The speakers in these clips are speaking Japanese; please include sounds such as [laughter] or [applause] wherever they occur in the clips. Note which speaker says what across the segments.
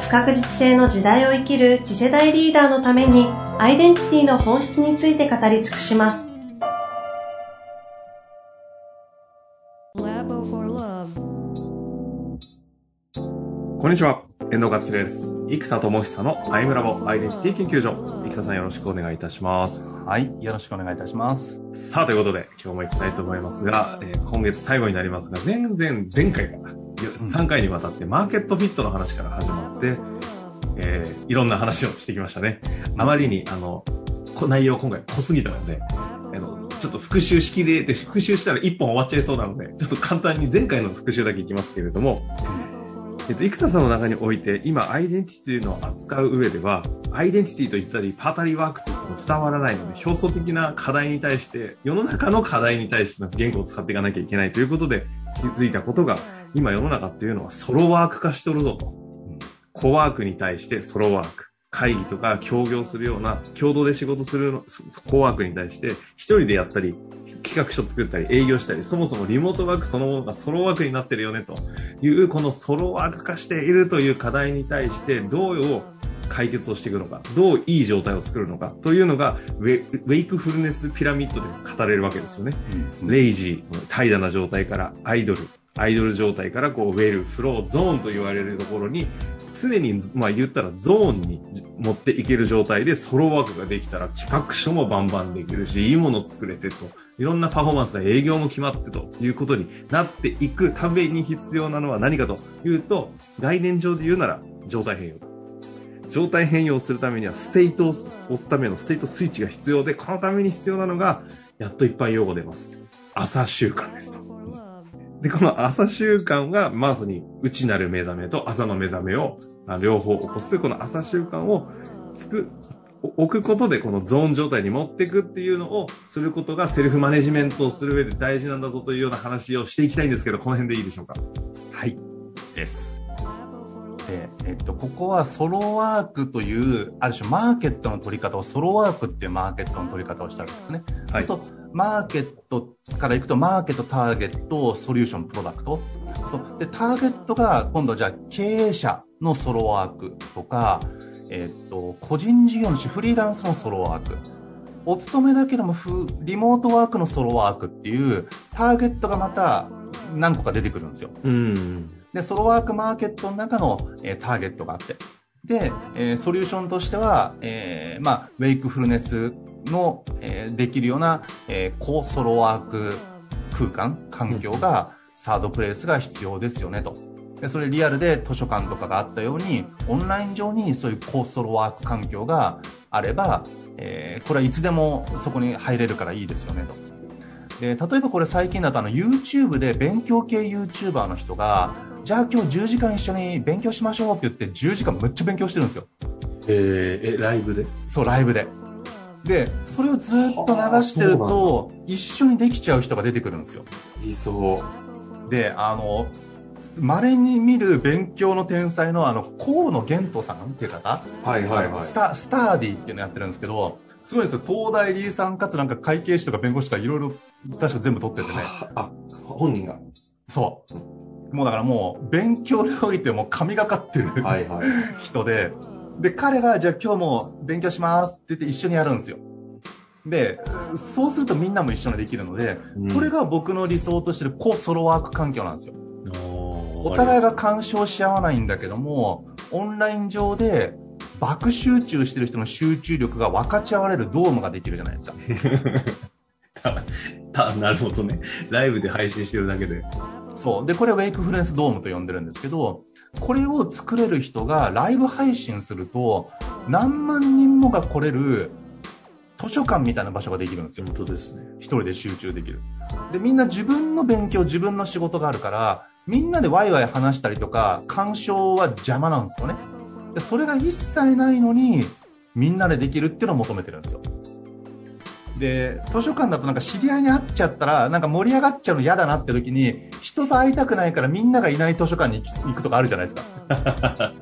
Speaker 1: 不確実性の時代を生きる次世代リーダーのためにアイデンティティの本質について語り尽くします
Speaker 2: こんにちは、遠藤和樹です。生田智久のアイムラボアイデンティティ研究所。生田さんよろしくお願いいたします。
Speaker 3: はい。よろしくお願いいたします。
Speaker 2: さあ、ということで、今日も行きたいと思いますが、えー今月最後になりますが、前々、前回から、3回にわたってマーケットフィットの話から始まって、えーいろんな話をしてきましたね。あまりに、あの、内容今回濃すぎたので、あの、ちょっと復習しきれて、復習したら1本終わっちゃいそうなので、ちょっと簡単に前回の復習だけいきますけれども、えっと、生田さんの中において、今、アイデンティティというのを扱う上では、アイデンティティと言ったり、パータリーワークと言っても伝わらないので、表層的な課題に対して、世の中の課題に対しての言語を使っていかなきゃいけないということで、気づいたことが、今世の中っていうのはソロワーク化しておるぞと。コワークに対してソロワーク。会議とか協業するような、共同で仕事するのコワークに対して、一人でやったり、企画書作ったり、営業したり、そもそもリモートワークそのものがソロワークになってるよね、という、このソロワーク化しているという課題に対して、どうを解決をしていくのか、どういい状態を作るのか、というのがウェ、ウェイクフルネスピラミッドで語れるわけですよね。レイジー、怠惰な状態からアイドル、アイドル状態からこうウェル、フロー、ゾーンと言われるところに、常に、まあ言ったらゾーンに持っていける状態でソロワークができたら企画書もバンバンできるし、いいもの作れてと、いろんなパフォーマンスが営業も決まってということになっていくために必要なのは何かというと、概念上で言うなら状態変容。状態変容するためにはステートを押すためのステートスイッチが必要で、このために必要なのが、やっと一般用語出ます。朝習慣ですと。で、この朝習慣が、まさに内なる目覚めと朝の目覚めをあ両方起こす。この朝習慣をつく、お置くことでこのゾーン状態に持っていくっていうのをすることがセルフマネジメントをする上で大事なんだぞというような話をしていきたいんですけど、この辺でいいでしょうか？
Speaker 3: はい。です。で、えっと、ここはソロワークという、ある種マーケットの取り方をソロワークっていうマーケットの取り方をしたわけですね。
Speaker 2: はい
Speaker 3: そうマーケットからいくと、マーケット、ターゲット、ソリューション、プロダクト。そう。で、ターゲットが、今度じゃあ、経営者のソロワークとか、えっと、個人事業主、フリーランスのソロワーク。お勤めだけども、フリモートワークのソロワークっていう、ターゲットがまた何個か出てくるんですよ。
Speaker 2: うん。
Speaker 3: で、ソロワークマーケットの中の、えーターゲットがあって。で、えーソリューションとしては、えーまあ、ウェイクフルネスの、えーできるような、えー高ソロワーク空間、環境が、サードプレイスが必要ですよね、と。で、それリアルで図書館とかがあったように、オンライン上にそういう高ソロワーク環境があれば、えーこれはいつでもそこに入れるからいいですよね、と。で、例えばこれ最近だとあの YouTube で勉強系 YouTuber の人が、じゃあ今日10時間一緒に勉強しましょうって言って10時間めっちゃ勉強してるんですよ。
Speaker 2: えー、え、ライブで？
Speaker 3: そう、ライブで。で、それをずっと流してると、一緒にできちゃう人が出てくるんですよ。
Speaker 2: 理想。
Speaker 3: で、あの、稀に見る勉強の天才のあの、河野玄斗さんっていう方、
Speaker 2: はいはいはい
Speaker 3: スタスターディっていうのやってるんですけど、すごいですよ。東大理さんかつなんか会計士とか弁護士とかいろいろ確か全部取っててね。[laughs]
Speaker 2: あ、本人が。
Speaker 3: そう。もうだからもう、勉強においても神がかってる
Speaker 2: はいはい。[laughs]
Speaker 3: 人で、で、彼が、じゃあ今日も勉強しますって言って一緒にやるんですよ。で、そうするとみんなも一緒にできるので、これが僕の理想としてる高ソロワーク環境なんですよ。お
Speaker 2: お
Speaker 3: 互いが干渉し合わないんだけども、オンライン上で爆集中してる人の集中力が分かち合われるドームができるじゃないですか。[laughs]
Speaker 2: た、なるほどね。ライブで配信してるだけで。
Speaker 3: そう。で、これウェイクフルネスドームと呼んでるんですけど、これを作れる人がライブ配信すると、何万人もが来れる図書館みたいな場所ができるんですよ。
Speaker 2: 本当ですね。
Speaker 3: 一人で集中できる。で、みんな自分の勉強、自分の仕事があるから、みんなでワイワイ話したりとか、干渉は邪魔なんですよね。でそれが一切ないのにみんなでできるっていうのを求めてるんですよで図書館だとなんか知り合いに会っちゃったらなんか盛り上がっちゃうの嫌だなって時に人と会いたくないからみんながいない図書館に行くとかあるじゃないですか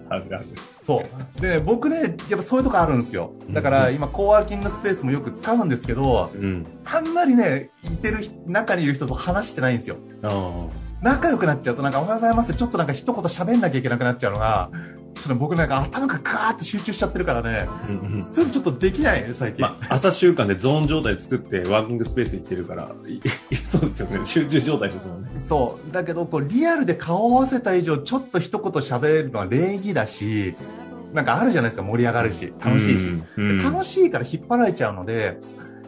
Speaker 2: あるある。
Speaker 3: そうで、ね、僕ねやっぱそういうとこあるんですよだから今コワーキングスペースもよく使うんですけど
Speaker 2: うん。
Speaker 3: あんまりねいてる人中にいる人と話してないんですよ。仲良くなっちゃうとなんかおはようございますちょっとなんか一言喋んなきゃいけなくなっちゃうのがちょっとね僕なんか頭がガーって集中しちゃってるからね
Speaker 2: うんうん。
Speaker 3: それちょっとできないね最近、
Speaker 2: まあ、朝習慣でゾーン状態作ってワーキングスペース行ってるから、そうですよね。集中状態ですもんね。
Speaker 3: そうだけどこうリアルで顔を合わせた以上ちょっと一言喋るのは礼儀だしなんかあるじゃないですか盛り上がるし楽しいし、
Speaker 2: うん。
Speaker 3: で楽しいから引っ張られちゃうので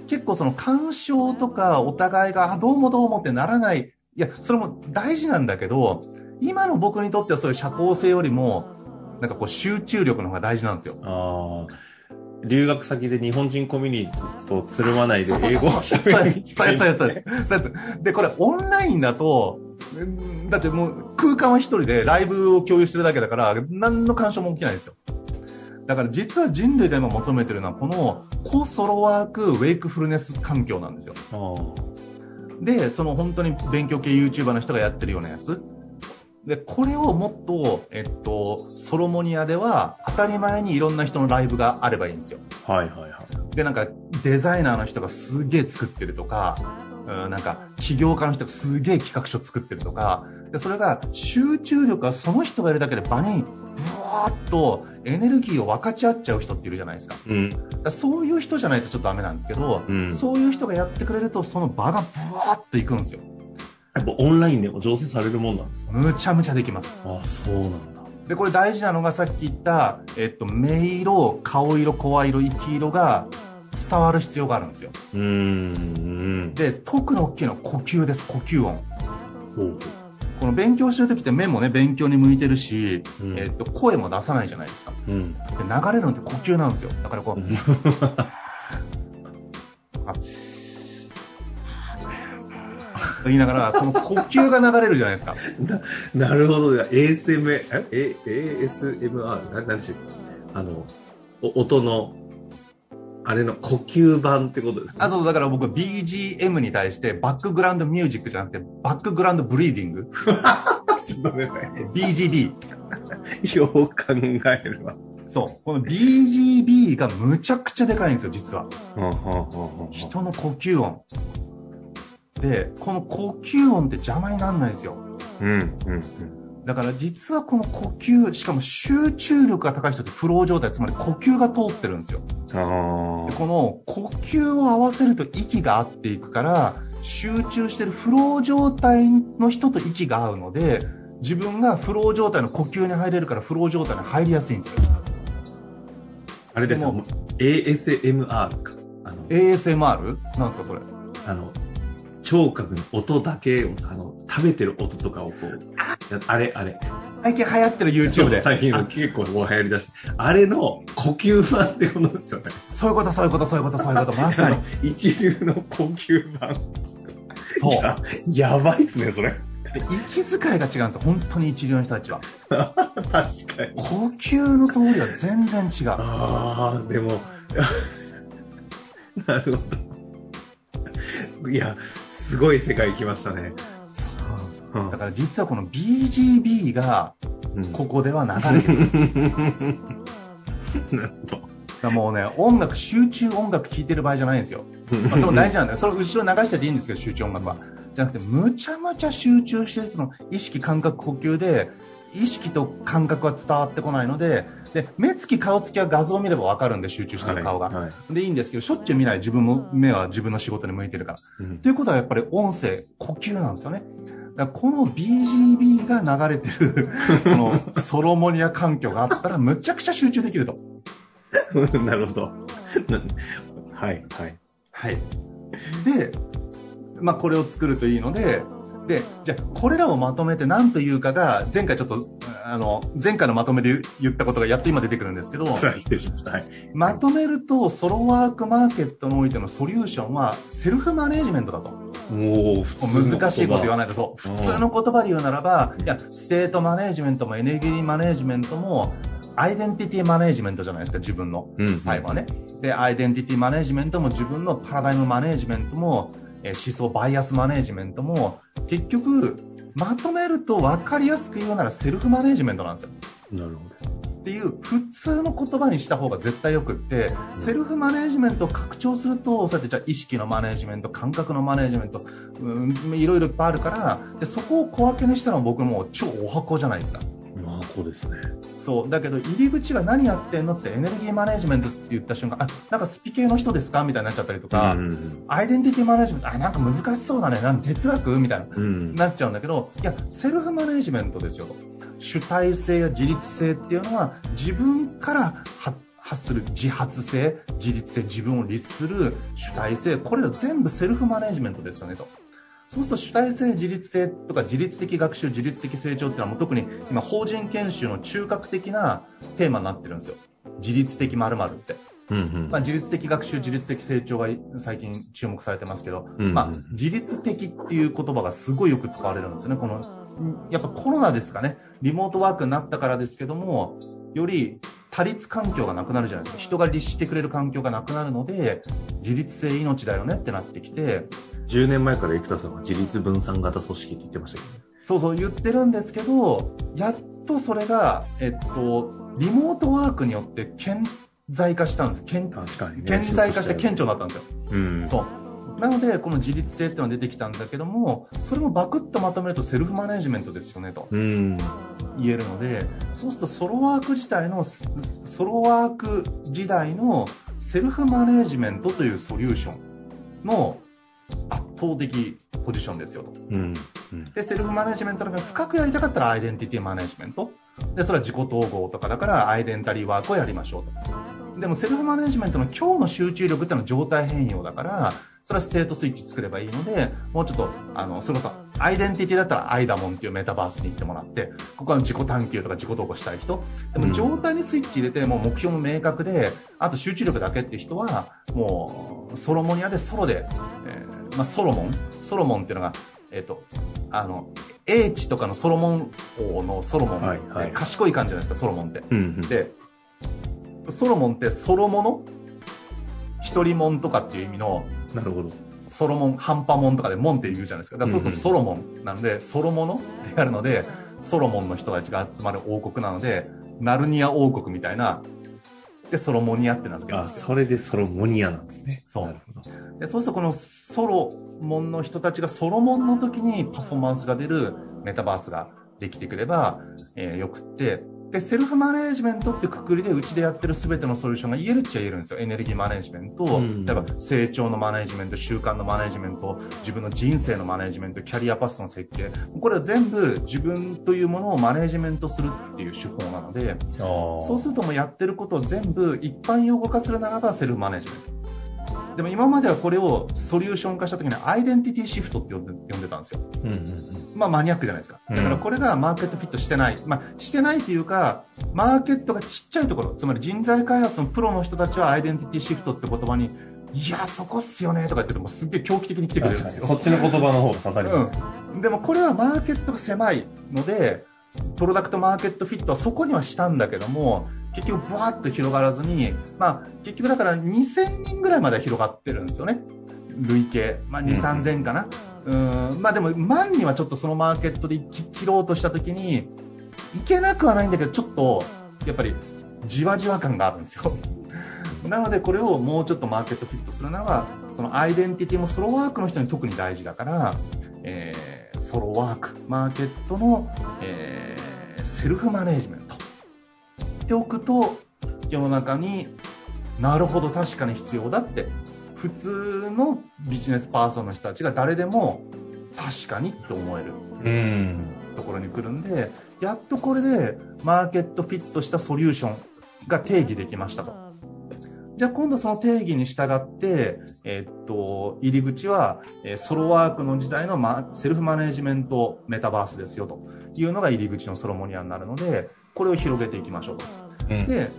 Speaker 3: 結構その干渉とかお互いがあどうもどうもってならないいやそれも大事なんだけど今の僕にとってはそういう社交性よりもなんかこう集中力の方が大事なんですよ。
Speaker 2: ああ。留学先で日本人コミュニティとつるまないで英語を
Speaker 3: そう
Speaker 2: 喋る
Speaker 3: そうそうそうでこれオンラインだとうんだってもう空間は一人でライブを共有してるだけだから何の干渉も起きないですよ。だから実は人類が今求めてるのはこのコソロワークウェイクフルネス環境なんですよ。
Speaker 2: あ
Speaker 3: でその本当に勉強系 YouTuber の人がやってるようなやつでこれをもっと、えっと、ソロモニアでは当たり前にいろんな人のライブがあればいいんですよ
Speaker 2: あ。はいはいはい。
Speaker 3: でなんかデザイナーの人がすげえ作ってるとか、うん、なんか起業家の人がすげえ企画書作ってるとかでそれが集中力がその人がいるだけで場にブワーッとエネルギーを分かち合っちゃう人っているじゃないですか
Speaker 2: うん。
Speaker 3: だそういう人じゃないとちょっとダメなんですけど、
Speaker 2: うん
Speaker 3: そういう人がやってくれるとその場がブワーッといくんですよ
Speaker 2: やっぱオンラインでも調整されるもんなんですか？
Speaker 3: むちゃむちゃできます。
Speaker 2: ああ、そうなんだ。
Speaker 3: でこれ大事なのがさっき言った、えっと、目色顔色声色息色が伝わる必要があるんですよ。
Speaker 2: うーん。
Speaker 3: で特に大きいのは呼吸です呼吸音。
Speaker 2: ほう
Speaker 3: この勉強してる時って目もね勉強に向いてるし、
Speaker 2: うん。
Speaker 3: えっと声も出さないじゃないですか。で
Speaker 2: うん。
Speaker 3: 流れるのって呼吸なんですよ。だからこう、あ [laughs] 言いながらこの呼吸が流れるじゃないですか
Speaker 2: なるほど。ASMR、え、え ASMR? ななんでしょうあの、お音の、あれの呼吸版ってことですね。
Speaker 3: あそうだから僕 BGM に対してバックグラウンドミュージックじゃなくてバックグラウンドブリーディング？
Speaker 2: ちょっと待ってくださ
Speaker 3: BGB
Speaker 2: い。よう考えるわ。
Speaker 3: そうこの BGB がむちゃくちゃでかいんですよ実は人の呼吸音でこの呼吸音って邪魔にならないんですよ
Speaker 2: うん、うん、うん。
Speaker 3: だから実はこの呼吸しかも集中力が高い人ってフロー状態つまり呼吸が通ってるんですよ
Speaker 2: あ
Speaker 3: でこの呼吸を合わせると息が合っていくから集中してるフロー状態の人と息が合うので自分がフロー状態の呼吸に入れるからフロー状態に入りやすいんですよ
Speaker 2: あ。あれですよ。ASMR か。
Speaker 3: ASMR? なんですかそれ
Speaker 2: あの、聴覚の音だけをさ、あの、食べてる音とかをこう、やあれ、あれ。
Speaker 3: 最近流行ってる YouTube で
Speaker 2: 最近結構もう流行りだして、あれの呼吸版ってことですよね。
Speaker 3: そういうことそういうことそういうことそういうことまさに
Speaker 2: 一流の呼吸版。
Speaker 3: そう
Speaker 2: いや、やばいっすね、それ。
Speaker 3: 息遣いが違うんですよ本当に一流の人たちは [laughs]
Speaker 2: 確かに。
Speaker 3: 呼吸の通りは全然違う
Speaker 2: ああ、でも、[laughs] なるほど。いや、すごい世界来ましたね。うん
Speaker 3: だから実はこの BGB が
Speaker 2: うん。
Speaker 3: ここでは流れてるんです
Speaker 2: なるほど。
Speaker 3: だからもうね音楽集中音楽聴いてる場合じゃないんですよ、まあ、それも大事なんだよ。それ後ろ流してていいんですけど集中音楽は。じゃなくてむちゃむちゃ集中してる人の意識感覚呼吸で意識と感覚は伝わってこないのでで目つき顔つきは画像を見れば分かるんで集中してる顔が、
Speaker 2: はいはい
Speaker 3: でいいんですけどしょっちゅう見ない自分も目は自分の仕事に向いてるから
Speaker 2: うん
Speaker 3: ということはやっぱり音声、呼吸なんですよね。だこの BGB が流れてる、[laughs] そのソロモニア環境があったらむちゃくちゃ集中できると。[laughs]
Speaker 2: なるほど。な [laughs] はい、はい。
Speaker 3: はい。で、まあこれを作るといいので、で、じゃあこれらをまとめて何というかが、前回ちょっと、あの、前回のまとめで言ったことがやっと今出てくるんですけど、[laughs]
Speaker 2: 失礼しました。はい。
Speaker 3: まとめるとソロワークマーケットにおいてのソリューションはセルフマネジメントだと。
Speaker 2: もう、普
Speaker 3: 難しいこと言わない。とそう
Speaker 2: うん
Speaker 3: 普通の言葉で言うならばいやステートマネジメントもエネルギーマネジメントもアイデンティティマネジメントじゃないですか、自分の。
Speaker 2: うん
Speaker 3: 最後はね。で、アイデンティティマネジメントも自分のパラダイムマネジメントも、えー思想バイアスマネジメントも、結局、まとめると分かりやすく言うならセルフマネジメントなんですよ。
Speaker 2: なるほ
Speaker 3: っていう普通の言葉にした方が絶対よくって、セルフマネジメントを拡張すると、そうやってじゃあ意識のマネジメント、感覚のマネジメント、うん、いろいろいっぱいあるから、でそこを小分けにしたのは僕もう超お箱じゃないですか。
Speaker 2: こうですね。
Speaker 3: そう。だけど、入り口が何やってんのってエネルギーマネジメントって言った瞬間、あ、なんかスピ系の人ですかみたいになっちゃったりとか、
Speaker 2: うんうん
Speaker 3: アイデンティティマネジメント、あ、なんか難しそうだね。なん哲学みたいな。
Speaker 2: うん。
Speaker 3: なっちゃうんだけど、いや、セルフマネジメントですよと。主体性や自立性っていうのは自分から発発する自発性、自立性、自分を律する主体性、これら全部セルフマネジメントですよねと。そうすると主体性、自立性とか自律的学習、自律的成長っていうのはもう特に今法人研修の中核的なテーマになってるんですよ。自律的〇〇って。
Speaker 2: うんうん
Speaker 3: まあ、自律的学習、自律的成長が最近注目されてますけど、
Speaker 2: うんうん
Speaker 3: まあ、自律的っていう言葉がすごいよく使われるんですよね。この、やっぱコロナですかね。リモートワークになったからですけども、より多律環境がなくなるじゃないですか。人が律してくれる環境がなくなるので、自律性命だよねってなってきて、
Speaker 2: 10年前から生田さんは自立分散型組織って言ってましたけどね。
Speaker 3: そうそう言ってるんですけど、やっとそれが、えっと、リモートワークによって顕在化したんです。顕
Speaker 2: 確かにね。
Speaker 3: 顕在化して顕著になったんですよ。
Speaker 2: うん。
Speaker 3: そう。なので、この自律性っていうのが出てきたんだけども、それもバクッとまとめるとセルフマネジメントですよねと
Speaker 2: うん。
Speaker 3: 言えるので、そうするとソロワーク自体の、ソロワーク時代のセルフマネジメントというソリューションの圧倒的ポジションですよと。
Speaker 2: うん。うん。
Speaker 3: で、セルフマネジメントの中で深くやりたかったらアイデンティティマネジメント。で、それは自己統合とかだからアイデンタリーワークをやりましょうと。でもセルフマネジメントの今日の集中力っていうのは状態変容だから、それはステートスイッチ作ればいいので、もうちょっと、あの、そのさ、アイデンティティだったらアイダモンっていうメタバースに行ってもらって、ここは自己探求とか自己投稿したい人。でも状態にスイッチ入れて、もう目標も明確で、あと集中力だけっていう人は、もう、ソロモニアでソロで、えーまあ、ソロモンソロモンっていうのが、えっ、と、あの、英知とかのソロモン王のソロモン、
Speaker 2: はいはい
Speaker 3: 賢い感じじゃないですか、ソロモンって。
Speaker 2: うんうん。
Speaker 3: で、ソロモンってソロモノ一人モンとかっていう意味の、
Speaker 2: なるほど。
Speaker 3: ソロモン、ハンパモンとかでモンって言うじゃないですか。だからそうすると
Speaker 2: うん
Speaker 3: ソロモンなので、ソロモノってやるので、ソロモンの人たちが集まる王国なので、ナルニア王国みたいな、で、ソロモニアって名付けるん
Speaker 2: あ、
Speaker 3: ですよ。
Speaker 2: それでソロモニアなんですね。
Speaker 3: そう
Speaker 2: なるほど。
Speaker 3: でそうするとこのソロモンの人たちがソロモンの時にパフォーマンスが出るメタバースができてくれば、えーよくって、で、セルフマネージメントってくくりでうちでやってる全てのソリューションが言えるっちゃ言えるんですよ。エネルギーマネジメント、
Speaker 2: うん
Speaker 3: 例えば成長のマネジメント、習慣のマネジメント、自分の人生のマネジメント、キャリアパスの設計。これは全部自分というものをマネジメントするっていう手法なので。そうするともうやってることを全部一般用語化するならばセルフマネジメント。でも今まではこれをソリューション化した時にアイデンティティシフトって呼んで呼んでたんですよ。
Speaker 2: うんうんうん。
Speaker 3: まあマニアックじゃないですか。だからこれがマーケットフィットしてない。まあしてないというか、マーケットがちっちゃいところ、つまり人材開発のプロの人たちはアイデンティティシフトって言葉に、いや、そこっすよねとか言っててもすっげえ狂気的に来てくれるんですよ。
Speaker 2: そっちの言葉の方が刺さります。
Speaker 3: でもこれはマーケットが狭いので、プロダクトマーケットフィットはそこにはしたんだけども、結局ブワーッと広がらずに、まあ結局だから2000人ぐらいまでは広がってるんですよね。累計。まあ2、
Speaker 2: うん
Speaker 3: 3000かな。うん、まあでも万にはちょっとそのマーケットで切切ろうとした時に、いけなくはないんだけど、ちょっと、やっぱりじわじわ感があるんですよ。[laughs] なのでこれをもうちょっとマーケットフィットするならば、そのアイデンティティもソロワークの人に特に大事だから、えーソロワーク、マーケットの、えーセルフマネージメントっておくと、世の中になるほど確かに必要だって、普通のビジネスパーソンの人たちが誰でも確かにって思える
Speaker 2: うん。
Speaker 3: ところに来るんで、やっとこれでマーケットフィットしたソリューションが定義できましたと。じゃあ今度その定義に従って、えーっと、入り口は、えーソロワークの時代の、ま、セルフマネジメントメタバースですよというのが入り口のソロモニアになるので、これを広げていきましょうと。
Speaker 2: うん。
Speaker 3: で、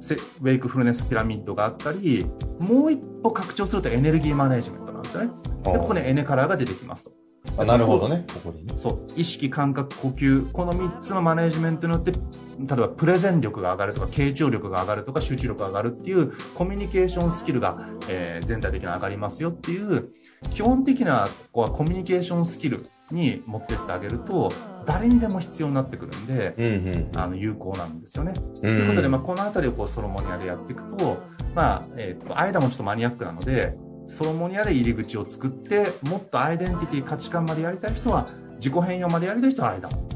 Speaker 3: セウェイクフルネスピラミッドがあったり、もう一歩拡張するとエネルギーマネジメントなんですよね。で、ここにエネカラーが出てきますと。
Speaker 2: あなるほどね、ここにね。
Speaker 3: そう、意識、感覚、呼吸、この3つのマネジメントによって、例えばプレゼン力が上がるとか、傾聴力が上がるとか、集中力が上がるっていう、コミュニケーションスキルが、えー全体的に上がりますよっていう、基本的なここはコミュニケーションスキルに持ってってあげると、誰にでも必要になってくるんで、
Speaker 2: うんうん。
Speaker 3: あの、有効なんですよね。
Speaker 2: と
Speaker 3: ということで、まあ、このあたりをこうソロモニアでやっていくと、まあ、えっ、と、間もちょっとマニアックなので、ソロモニアで入り口を作って、もっとアイデンティティ、価値観までやりたい人は、自己変容までやりたい人は間も。っ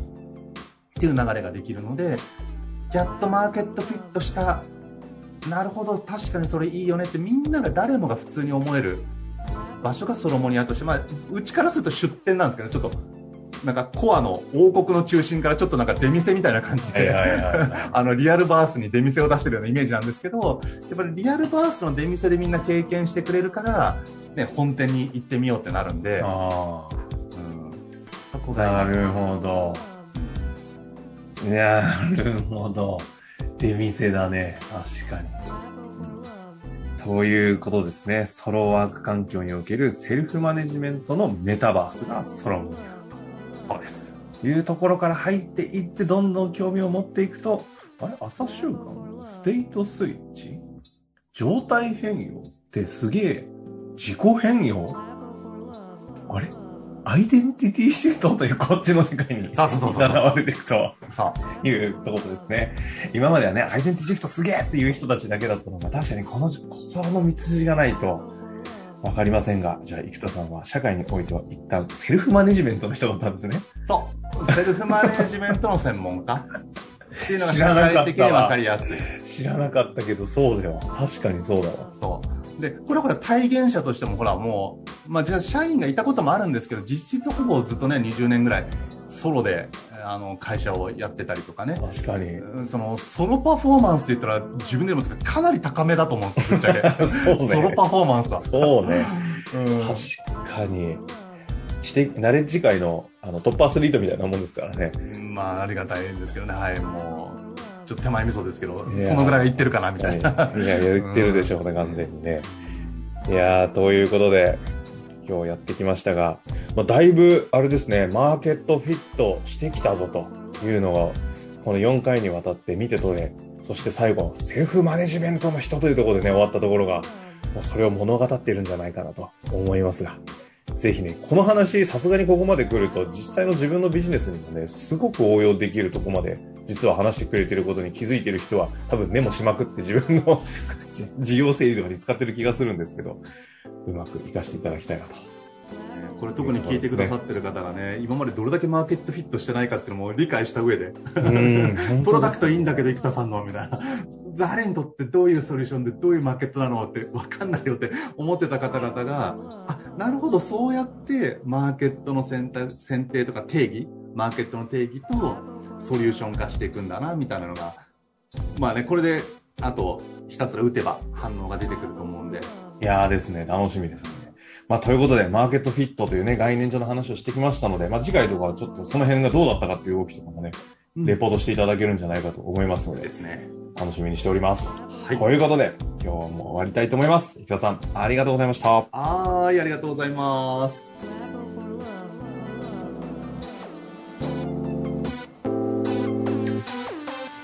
Speaker 3: ていう流れができるので、やっとマーケットフィットした、なるほど、確かにそれいいよねってみんなが誰もが普通に思える場所がソロモニアとして、まあ、うちからすると出店なんですけど、ちょっと、なんかコアの王国の中心からちょっとなんか出店みたいな感じで。[laughs] あの、リアルバースに出店を出してるようなイメージなんですけど、やっぱりリアルバースの出店でみんな経験してくれるから、ね、本店に行ってみようってなるんで、
Speaker 2: あ
Speaker 3: うん、そこ
Speaker 2: あ、な
Speaker 3: が、
Speaker 2: るほど。なるほど。出店だね。確かに。ということですね。ソロワーク環境におけるセルフマネジメントのメタバースがソロモニアと。そうです。いうところから入っていって、どんどん興味を持っていくと、あれ？朝習慣？ステートスイッチ？状態変容？ってすげえ。自己変容？あれ？アイデンティティシフトというこっちの世界に
Speaker 3: そうそうそうそう
Speaker 2: 現れていくと
Speaker 3: そう。
Speaker 2: いうところですね。今まではね、アイデンティティシフトすげえっていう人たちだけだったのが、確かにこの、ここの道筋がないと、わかりませんが、じゃあ、生田さんは社会においては一旦セルフマネジメントの人だったんですね。
Speaker 3: そう。セルフマネジメントの専門家っていうのが社
Speaker 2: 知らなかったわ
Speaker 3: 会的に分かりやすい。
Speaker 2: 知らなかったけど、そうだよ。確かにそうだわ。
Speaker 3: そう。で、これはほら体現者としてもほらもう、まあ実は社員がいたこともあるんですけど、実質ほぼずっとね、20年ぐらいソロで、あの、会社をやってたりとかね。
Speaker 2: 確かに。
Speaker 3: うんその、ソロパフォーマンスって言ったら自分でもですけど、かなり高めだと思うんですよ、ぶっちゃけ。[laughs]
Speaker 2: そうね。
Speaker 3: ソロパフォーマンスは。
Speaker 2: そうね。
Speaker 3: うん
Speaker 2: 確かに。知的、ナレッジ界のあのトップアスリートみたいなもんですからね。
Speaker 3: まあ、ありがたいんですけどね、はい、もう、ちょっと手前味噌ですけど、そのぐらい言ってるかな、みたいな。
Speaker 2: いや、言ってるでしょうね、完全にね。いやー、ということで、今日やってきましたが、まあ、だいぶ、あれですね、マーケットフィットしてきたぞというのが、この4回にわたって見て取れ、そして最後、セルフマネジメントの人というところでね、終わったところが、もうそれを物語っているんじゃないかなと思いますが、ぜひね、この話、さすがにここまで来ると、実際の自分のビジネスにもね、すごく応用できるとこまで、実は話してくれてることに気づいてる人は、多分メモしまくって自分の [laughs] 事業整理とかに使ってる気がするんですけど、うまく活かしていただきたいなと。
Speaker 3: これ特に聞いてくださってる方がね、今までどれだけマーケットフィットしてないかっていうのも理解した上で、
Speaker 2: うん
Speaker 3: プロダクトいいんだけど、生田さんの、みたいな。誰にとってどういうソリューションでどういうマーケットなのって分かんないよって思ってた方々が、あ、なるほど、そうやってマーケットの選択選定とか定義、マーケットの定義とソリューション化していくんだな、みたいなのが、まあね、これで、あと、ひたすら打てば反応が出てくると思うんで、
Speaker 2: いやーですね、楽しみですね。まあ、ということで、マーケットフィットというね、概念上の話をしてきましたので、まあ、次回とかはちょっとその辺がどうだったかっていう動きとかもね、レポートしていただけるんじゃないかと思いますので
Speaker 3: で、すね。
Speaker 2: 楽しみにしております。
Speaker 3: はい。
Speaker 2: ということで、今日はもう終わりたいと思います。生田さん、ありがとうございました。
Speaker 3: はーい、ありがとうございます。